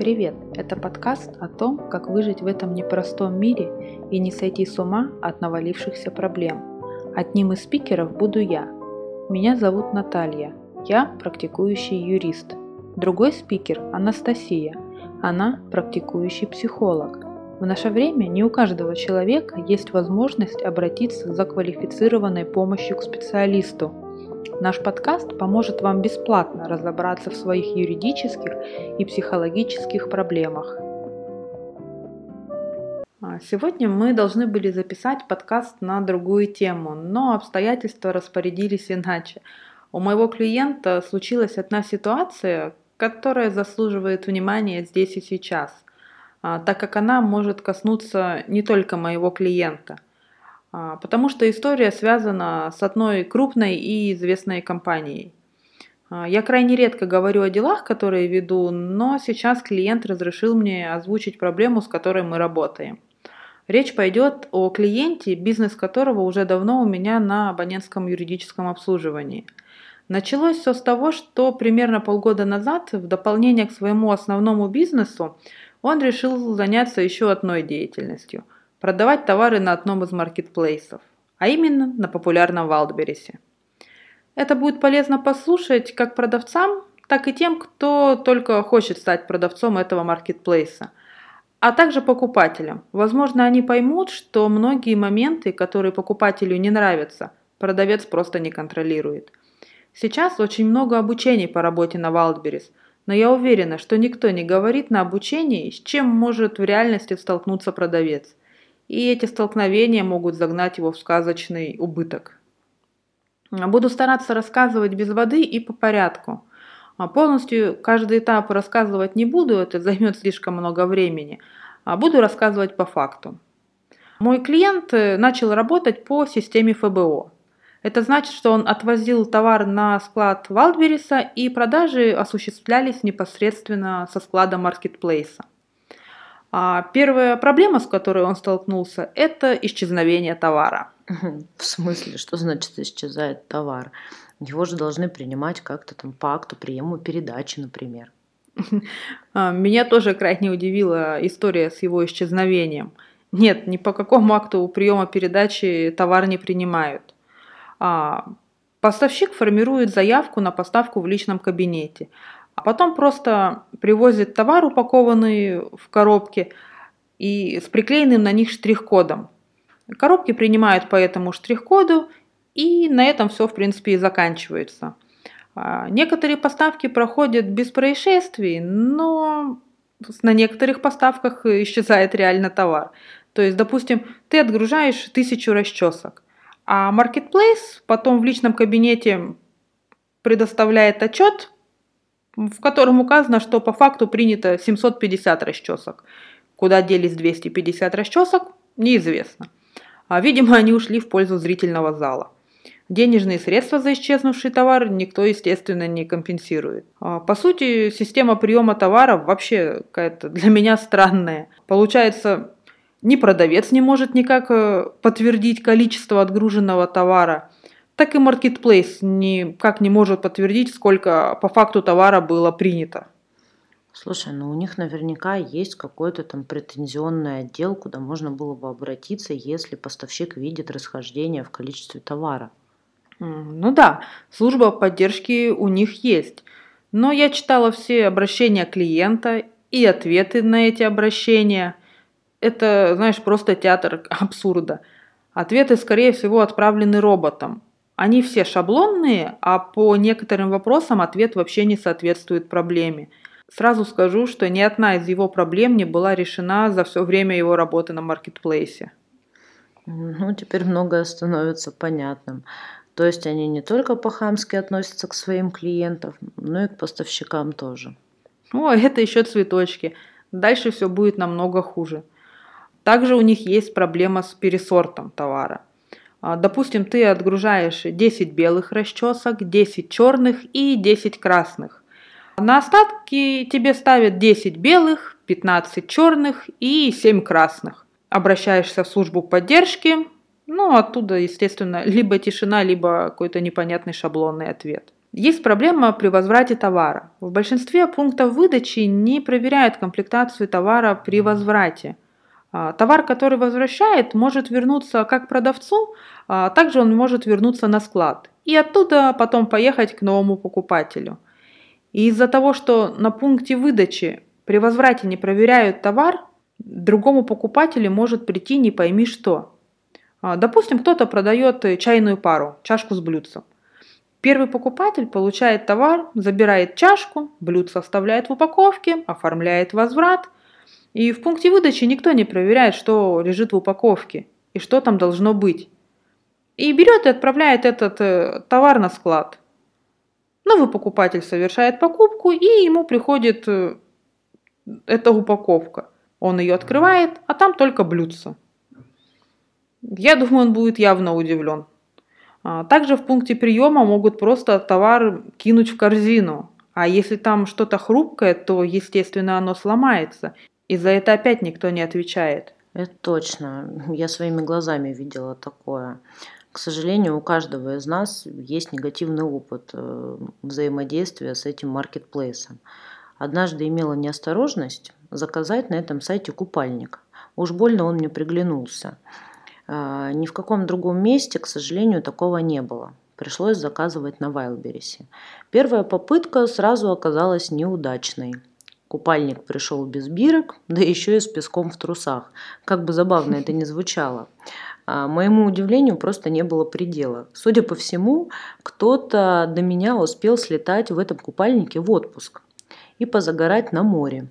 Привет! Это подкаст о том, как выжить в этом непростом мире и не сойти с ума от навалившихся проблем. Одним из спикеров буду я. Меня зовут Наталья. Я практикующий юрист. Другой спикер – Анастасия. Она практикующий психолог. В наше время не у каждого человека есть возможность обратиться за квалифицированной помощью к специалисту – Наш подкаст поможет вам бесплатно разобраться в своих юридических и психологических проблемах. А, сегодня мы должны были записать подкаст на другую тему, но обстоятельства распорядились иначе. У моего клиента случилась одна ситуация, которая заслуживает внимания здесь и сейчас, а, так как она может коснуться не только моего клиента – потому что история связана с одной крупной и известной компанией. А, я крайне редко говорю о делах, которые веду, но сейчас клиент разрешил мне озвучить проблему, с которой мы работаем. Речь пойдет о клиенте, бизнес которого уже давно у меня на абонентском юридическом обслуживании. Началось все с того, что примерно полгода назад, в дополнение к своему основному бизнесу, он решил заняться еще одной деятельностью – продавать товары на одном из маркетплейсов, а именно на популярном Валдберрисе. Это будет полезно послушать как продавцам, так и тем, кто только хочет стать продавцом этого маркетплейса, а также покупателям. Возможно, они поймут, что многие моменты, которые покупателю не нравятся, продавец просто не контролирует. Сейчас очень много обучений по работе на Wildberries, но я уверена, что никто не говорит на обучении, с чем может в реальности столкнуться продавец и эти столкновения могут загнать его в сказочный убыток. Буду стараться рассказывать без воды и по порядку. А полностью каждый этап рассказывать не буду, это займет слишком много времени. А буду рассказывать по факту. Мой клиент э, начал работать по системе ФБО. Это значит, что он отвозил товар на склад Валдберриса и продажи осуществлялись непосредственно со склада маркетплейса. А первая проблема, с которой он столкнулся, это исчезновение товара. В смысле, что значит исчезает товар? Его же должны принимать как-то там по акту приема передачи, например. А, меня тоже крайне удивила история с его исчезновением. Нет, ни по какому акту приема передачи товар не принимают. А, поставщик формирует заявку на поставку в личном кабинете а потом просто привозит товар, упакованный в коробке, и с приклеенным на них штрих-кодом. Коробки принимают по этому штрих-коду, и на этом все, в принципе, и заканчивается. А, некоторые поставки проходят без происшествий, но на некоторых поставках исчезает реально товар. То есть, допустим, ты отгружаешь тысячу расчесок, а Marketplace потом в личном кабинете предоставляет отчет в котором указано, что по факту принято 750 расчесок. Куда делись 250 расчесок, неизвестно. А, видимо, они ушли в пользу зрительного зала. Денежные средства за исчезнувший товар никто, естественно, не компенсирует. А, по сути, система приема товаров вообще какая-то для меня странная. Получается, ни продавец не может никак э, подтвердить количество отгруженного товара – так и Marketplace никак не может подтвердить, сколько по факту товара было принято. Слушай, ну у них наверняка есть какой-то там претензионный отдел, куда можно было бы обратиться, если поставщик видит расхождение в количестве товара. Ну да, служба поддержки у них есть. Но я читала все обращения клиента и ответы на эти обращения. Это, знаешь, просто театр абсурда. Ответы, скорее всего, отправлены роботом. Они все шаблонные, а по некоторым вопросам ответ вообще не соответствует проблеме. Сразу скажу, что ни одна из его проблем не была решена за все время его работы на маркетплейсе. Ну, теперь многое становится понятным. То есть они не только по-хамски относятся к своим клиентам, но и к поставщикам тоже. О, это еще цветочки. Дальше все будет намного хуже. Также у них есть проблема с пересортом товара. А, допустим, ты отгружаешь 10 белых расчесок, 10 черных и 10 красных. На остатки тебе ставят 10 белых, 15 черных и 7 красных. Обращаешься в службу поддержки, ну, оттуда, естественно, либо тишина, либо какой-то непонятный шаблонный ответ. Есть проблема при возврате товара. В большинстве пунктов выдачи не проверяют комплектацию товара при возврате. А, товар, который возвращает, может вернуться как продавцу, а также он может вернуться на склад и оттуда потом поехать к новому покупателю. И из-за того, что на пункте выдачи при возврате не проверяют товар, другому покупателю может прийти не пойми что. А, допустим, кто-то продает чайную пару, чашку с блюдцем. Первый покупатель получает товар, забирает чашку, блюдце оставляет в упаковке, оформляет возврат. И в пункте выдачи никто не проверяет, что лежит в упаковке и что там должно быть. И берет и отправляет этот э, товар на склад. Новый покупатель совершает покупку, и ему приходит э, эта упаковка. Он ее открывает, а там только блюдце. Я думаю, он будет явно удивлен. А, также в пункте приема могут просто товар кинуть в корзину. А если там что-то хрупкое, то, естественно, оно сломается. И за это опять никто не отвечает. Это точно. Я своими глазами видела такое. К сожалению, у каждого из нас есть негативный опыт э, взаимодействия с этим маркетплейсом. Однажды имела неосторожность заказать на этом сайте купальник. Уж больно он мне приглянулся. А, ни в каком другом месте, к сожалению, такого не было. Пришлось заказывать на Вайлберисе. Первая попытка сразу оказалась неудачной. Купальник пришел без бирок, да еще и с песком в трусах. Как бы забавно это ни звучало. А моему удивлению просто не было предела. Судя по всему, кто-то до меня успел слетать в этом купальнике в отпуск и позагорать на море.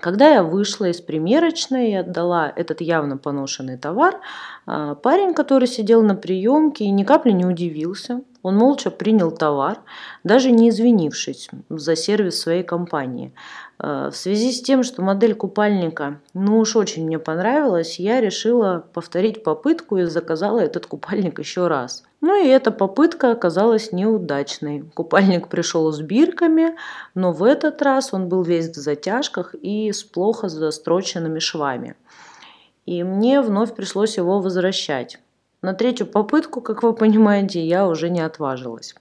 Когда я вышла из примерочной и отдала этот явно поношенный товар, а, парень, который сидел на приемке, ни капли не удивился. Он молча принял товар, даже не извинившись за сервис своей компании. А, в связи с тем, что модель купальника, ну уж очень мне понравилась, я решила повторить попытку и заказала этот купальник еще раз. Ну и эта попытка оказалась неудачной. Купальник пришел с бирками, но в этот раз он был весь в затяжках и с плохо застроченными швами. И мне вновь пришлось его возвращать. На третью попытку, как вы понимаете, я уже не отважилась.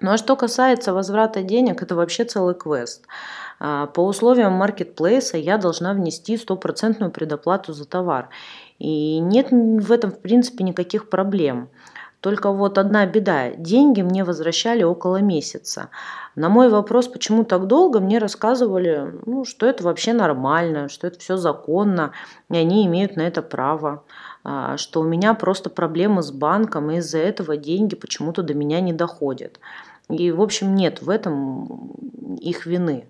Ну а что касается возврата денег, это вообще целый квест. А, по условиям маркетплейса я должна внести стопроцентную предоплату за товар. И нет в этом, в принципе, никаких проблем. Только вот одна беда. Деньги мне возвращали около месяца. На мой вопрос, почему так долго, мне рассказывали, ну, что это вообще нормально, что это все законно, и они имеют на это право, что у меня просто проблемы с банком, и из-за этого деньги почему-то до меня не доходят. И, в общем, нет в этом их вины.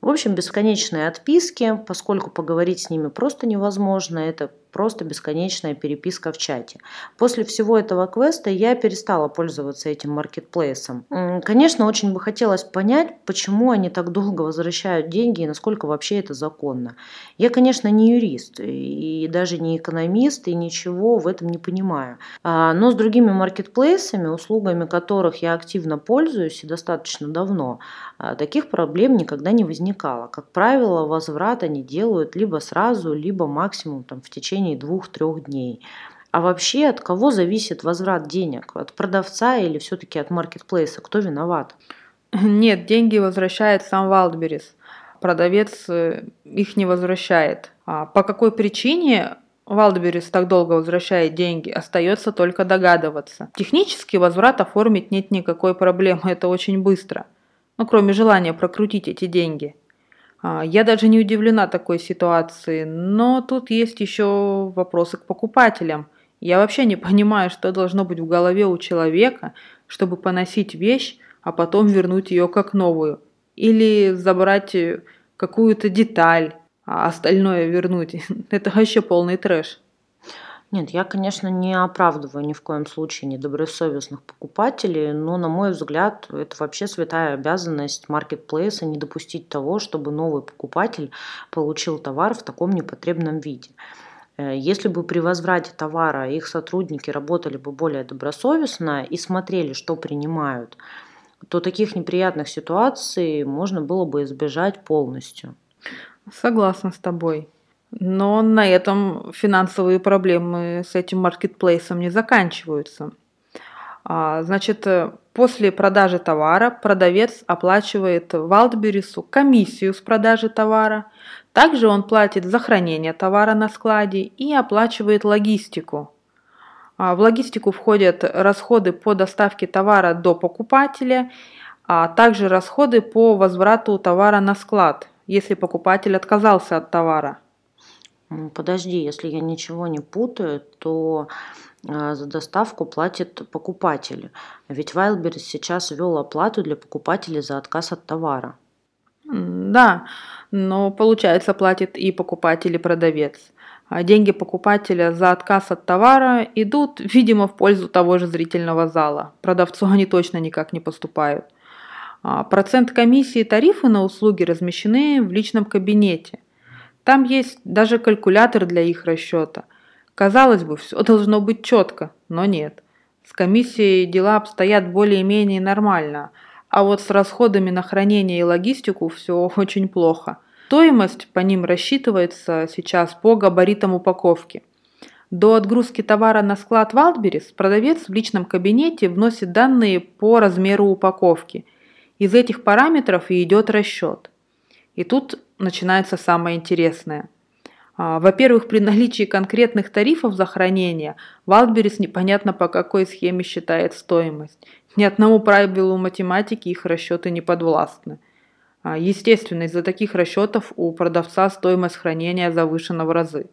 В общем, бесконечные отписки, поскольку поговорить с ними просто невозможно, это просто бесконечная переписка в чате. После всего этого квеста я перестала пользоваться этим маркетплейсом. Конечно, очень бы хотелось понять, почему они так долго возвращают деньги и насколько вообще это законно. Я, конечно, не юрист и даже не экономист и ничего в этом не понимаю. А, но с другими маркетплейсами, услугами которых я активно пользуюсь и достаточно давно, а, таких проблем никогда не возникало. Как правило, возврат они делают либо сразу, либо максимум там, в течение течение двух-трех дней. А вообще от кого зависит возврат денег? От продавца или все-таки от маркетплейса? Кто виноват? Нет, деньги возвращает сам Wildberries. Продавец э, их не возвращает. А по какой причине Wildberries так долго возвращает деньги, остается только догадываться. Технически возврат оформить нет никакой проблемы, это очень быстро. Ну, кроме желания прокрутить эти деньги. А, я даже не удивлена такой ситуации, но тут есть еще вопросы к покупателям. Я вообще не понимаю, что должно быть в голове у человека, чтобы поносить вещь, а потом вернуть ее как новую. Или забрать э, какую-то деталь, а остальное вернуть. Это вообще полный трэш. Нет, я, конечно, не оправдываю ни в коем случае недобросовестных покупателей, но, на мой взгляд, это вообще святая обязанность маркетплейса не допустить того, чтобы новый покупатель получил товар в таком непотребном виде. Э, если бы при возврате товара их сотрудники работали бы более добросовестно и смотрели, что принимают, то таких неприятных ситуаций можно было бы избежать полностью. Согласна с тобой. Но на этом финансовые проблемы с этим маркетплейсом не заканчиваются. А, значит, э, после продажи товара продавец оплачивает Валдберису комиссию с продажи товара. Также он платит за хранение товара на складе и оплачивает логистику. А, в логистику входят расходы по доставке товара до покупателя, а также расходы по возврату товара на склад, если покупатель отказался от товара. Подожди, если я ничего не путаю, то а, за доставку платит покупатель. Ведь Wildberries сейчас ввел оплату для покупателей за отказ от товара. Да, но получается платит и покупатель, и продавец. А деньги покупателя за отказ от товара идут, видимо, в пользу того же зрительного зала. Продавцу они точно никак не поступают. А процент комиссии и тарифы на услуги размещены в личном кабинете. Там есть даже калькулятор для их расчета – Казалось бы, все должно быть четко, но нет. С комиссией дела обстоят более-менее нормально, а вот с расходами на хранение и логистику все очень плохо. Стоимость по ним рассчитывается сейчас по габаритам упаковки. До отгрузки товара на склад Wildberries продавец в личном кабинете вносит данные по размеру упаковки. Из этих параметров и идет расчет. И тут начинается самое интересное – а, во-первых, при наличии конкретных тарифов за хранение, Wildberries непонятно по какой схеме считает стоимость. Ни одному правилу математики их расчеты не подвластны. А, естественно, из-за таких расчетов у продавца стоимость хранения завышена в разы.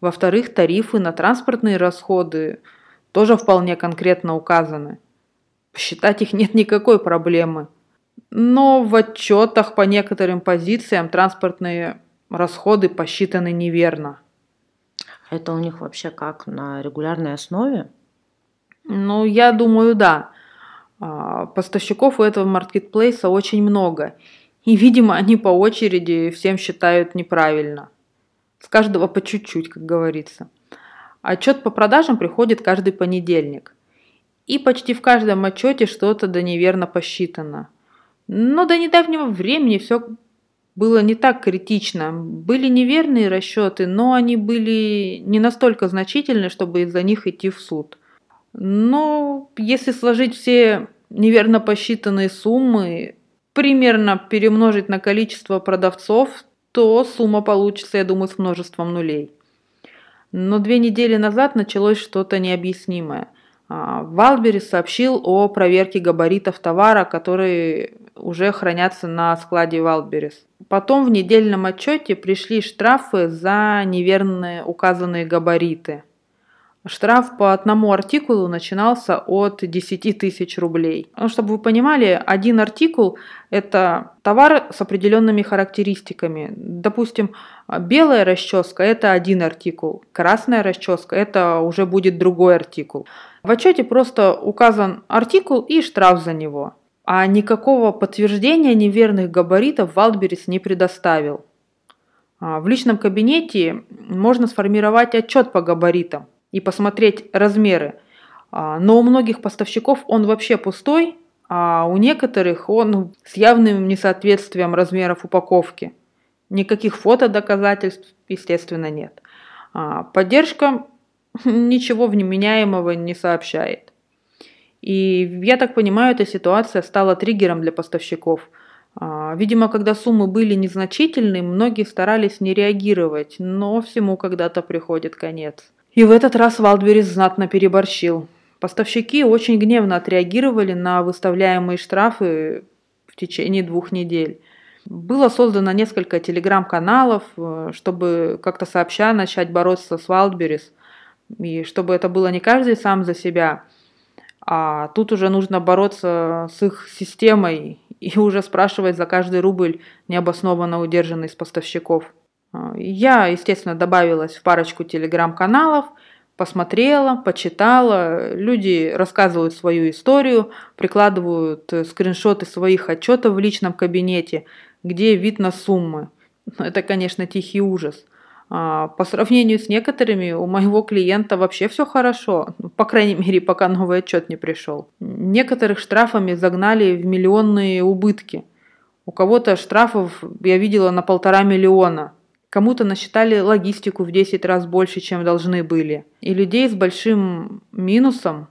Во-вторых, тарифы на транспортные расходы тоже вполне конкретно указаны. Посчитать их нет никакой проблемы. Но в отчетах по некоторым позициям транспортные расходы посчитаны неверно. Это у них вообще как, на регулярной основе? Ну, я думаю, да. А, поставщиков у этого маркетплейса очень много. И, видимо, они по очереди всем считают неправильно. С каждого по чуть-чуть, как говорится. Отчет по продажам приходит каждый понедельник. И почти в каждом отчете что-то да неверно посчитано. Но до недавнего времени все было не так критично. Были неверные расчеты, но они были не настолько значительны, чтобы из-за них идти в суд. Но если сложить все неверно посчитанные суммы, примерно перемножить на количество продавцов, то сумма получится, я думаю, с множеством нулей. Но две недели назад началось что-то необъяснимое – Валберис сообщил о проверке габаритов товара, которые уже хранятся на складе Валберис. Потом в недельном отчете пришли штрафы за неверные указанные габариты. Штраф по одному артикулу начинался от 10 тысяч рублей. Ну, чтобы вы понимали, один артикул – это товар с определенными характеристиками. Допустим, белая расческа – это один артикул, красная расческа – это уже будет другой артикул. В отчете просто указан артикул и штраф за него. А никакого подтверждения неверных габаритов Валдберис не предоставил. А, в личном кабинете можно сформировать отчет по габаритам и посмотреть размеры. А, но у многих поставщиков он вообще пустой, а у некоторых он с явным несоответствием размеров упаковки. Никаких фотодоказательств, естественно, нет. А, поддержка ничего вменяемого не сообщает. И я так понимаю, эта ситуация стала триггером для поставщиков. А, видимо, когда суммы были незначительны, многие старались не реагировать, но всему когда-то приходит конец. И в этот раз Валдберис знатно переборщил. Поставщики очень гневно отреагировали на выставляемые штрафы в течение двух недель. Было создано несколько телеграм-каналов, э, чтобы как-то сообща начать бороться с Валдберис. И чтобы это было не каждый сам за себя, а тут уже нужно бороться с их системой и уже спрашивать за каждый рубль необоснованно удержанный с поставщиков. А, я, естественно, добавилась в парочку телеграм-каналов, посмотрела, почитала. Люди рассказывают свою историю, прикладывают скриншоты своих отчетов в личном кабинете, где вид на суммы. Это, конечно, тихий ужас. А, по сравнению с некоторыми, у моего клиента вообще все хорошо, ну, по крайней мере, пока новый отчет не пришел. Некоторых штрафами загнали в миллионные убытки. У кого-то штрафов я видела на полтора миллиона. Кому-то насчитали логистику в 10 раз больше, чем должны были. И людей с большим минусом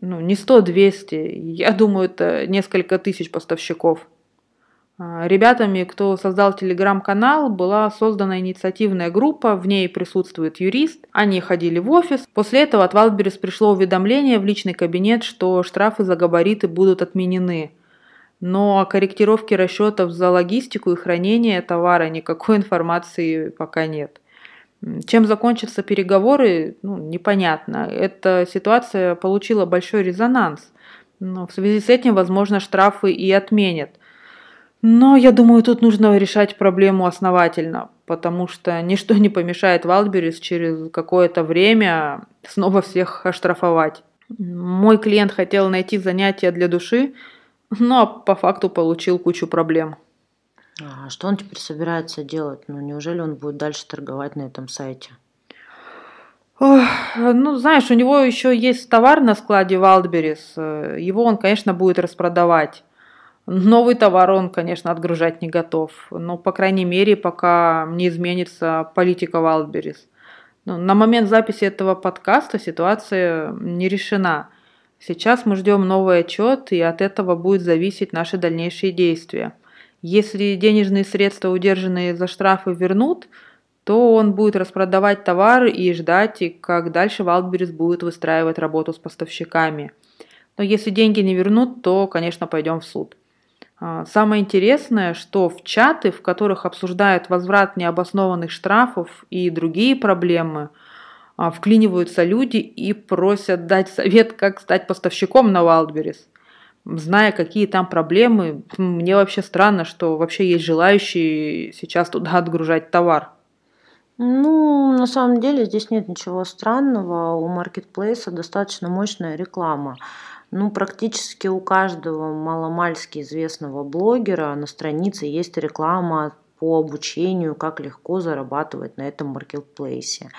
Ну, не 100-200, я думаю, это несколько тысяч поставщиков. А, ребятами, кто создал телеграм-канал, была создана инициативная группа, в ней присутствует юрист. Они ходили в офис. После этого от Wildberries пришло уведомление в личный кабинет, что штрафы за габариты будут отменены. Но о корректировке расчетов за логистику и хранение товара никакой информации пока нет. Чем закончатся переговоры, ну, непонятно. Эта ситуация получила большой резонанс. Но в связи с этим, возможно, штрафы и отменят – но я думаю, тут нужно решать проблему основательно, потому что ничто не помешает Валберис через какое-то время снова всех оштрафовать. Мой клиент хотел найти занятия для души, но по факту получил кучу проблем. А что он теперь собирается делать? Ну, неужели он будет дальше торговать на этом сайте? Ох, ну, знаешь, у него еще есть товар на складе Wildberries. Его он, конечно, будет распродавать. Новый товар он, конечно, отгружать не готов. Но, по крайней мере, пока не изменится политика. Ну, на момент записи этого подкаста ситуация не решена. Сейчас мы ждем новый отчет, и от этого будет зависеть наши дальнейшие действия. Если денежные средства, удержанные за штрафы, вернут, то он будет распродавать товар и ждать, как дальше Wildberries будет выстраивать работу с поставщиками. Но если деньги не вернут, то, конечно, пойдем в суд. А, самое интересное, что в чаты, в которых обсуждают возврат необоснованных штрафов и другие проблемы, а, вклиниваются люди и просят дать совет, как стать поставщиком на Wildberries. Зная, какие там проблемы, мне вообще странно, что вообще есть желающие сейчас туда отгружать товар. Ну, на самом деле здесь нет ничего странного. У маркетплейса достаточно мощная реклама. Ну, практически у каждого маломальски известного блогера на странице есть реклама по обучению, как легко зарабатывать на этом маркетплейсе.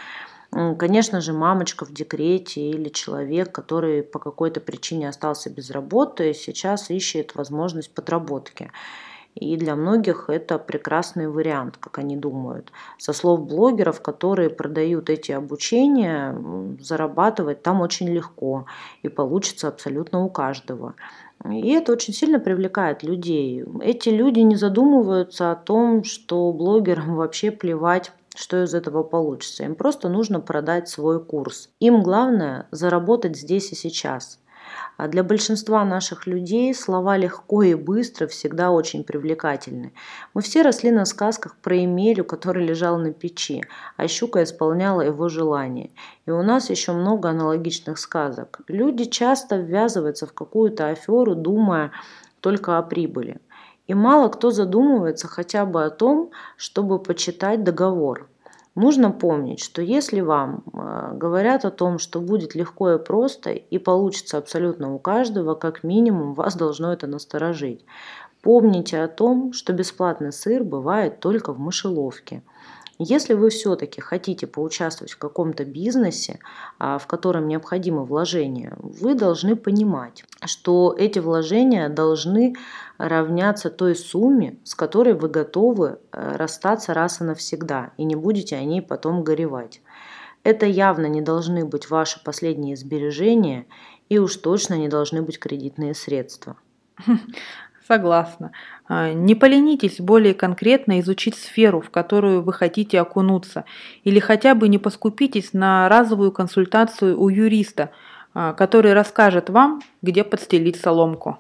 Конечно же, мамочка в декрете или человек, который по какой-то причине остался без работы, сейчас ищет возможность подработки. И для многих это прекрасный вариант, как они думают. Со слов блогеров, которые продают эти обучения, зарабатывать там очень легко и получится абсолютно у каждого. И это очень сильно привлекает людей. Эти люди не задумываются о том, что блогерам вообще плевать что из этого получится. Им просто нужно продать свой курс. Им главное заработать здесь и сейчас. А для большинства наших людей слова «легко» и «быстро» всегда очень привлекательны. Мы все росли на сказках про Эмелю, который лежал на печи, а щука исполняла его желание. И у нас еще много аналогичных сказок. Люди часто ввязываются в какую-то аферу, думая только о прибыли. И мало кто задумывается хотя бы о том, чтобы почитать договор – Нужно помнить, что если вам э, говорят о том, что будет легко и просто и получится абсолютно у каждого, как минимум вас должно это насторожить. Помните о том, что бесплатный сыр бывает только в мышеловке – если вы все-таки хотите поучаствовать в каком-то бизнесе, а, в котором необходимо вложение, вы должны понимать, что эти вложения должны равняться той сумме, с которой вы готовы э, расстаться раз и навсегда, и не будете о ней потом горевать. Это явно не должны быть ваши последние сбережения, и уж точно не должны быть кредитные средства. Согласна. А, не поленитесь более конкретно изучить сферу, в которую вы хотите окунуться, или хотя бы не поскупитесь на разовую консультацию у юриста, а, который расскажет вам, где подстелить соломку.